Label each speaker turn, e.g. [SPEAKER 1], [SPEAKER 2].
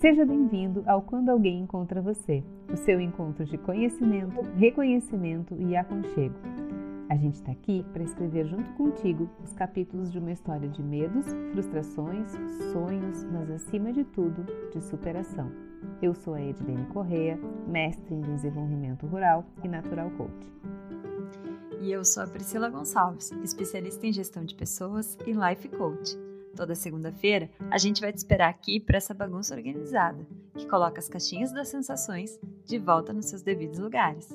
[SPEAKER 1] Seja bem-vindo ao Quando Alguém Encontra Você, o seu encontro de conhecimento, reconhecimento e aconchego. A gente está aqui para escrever junto contigo os capítulos de uma história de medos, frustrações, sonhos, mas acima de tudo, de superação. Eu sou a Edilene Correia, mestre em desenvolvimento rural e natural coach.
[SPEAKER 2] E eu sou a Priscila Gonçalves, especialista em gestão de pessoas e life coach. Toda segunda-feira, a gente vai te esperar aqui para essa bagunça organizada, que coloca as caixinhas das sensações de volta nos seus devidos lugares.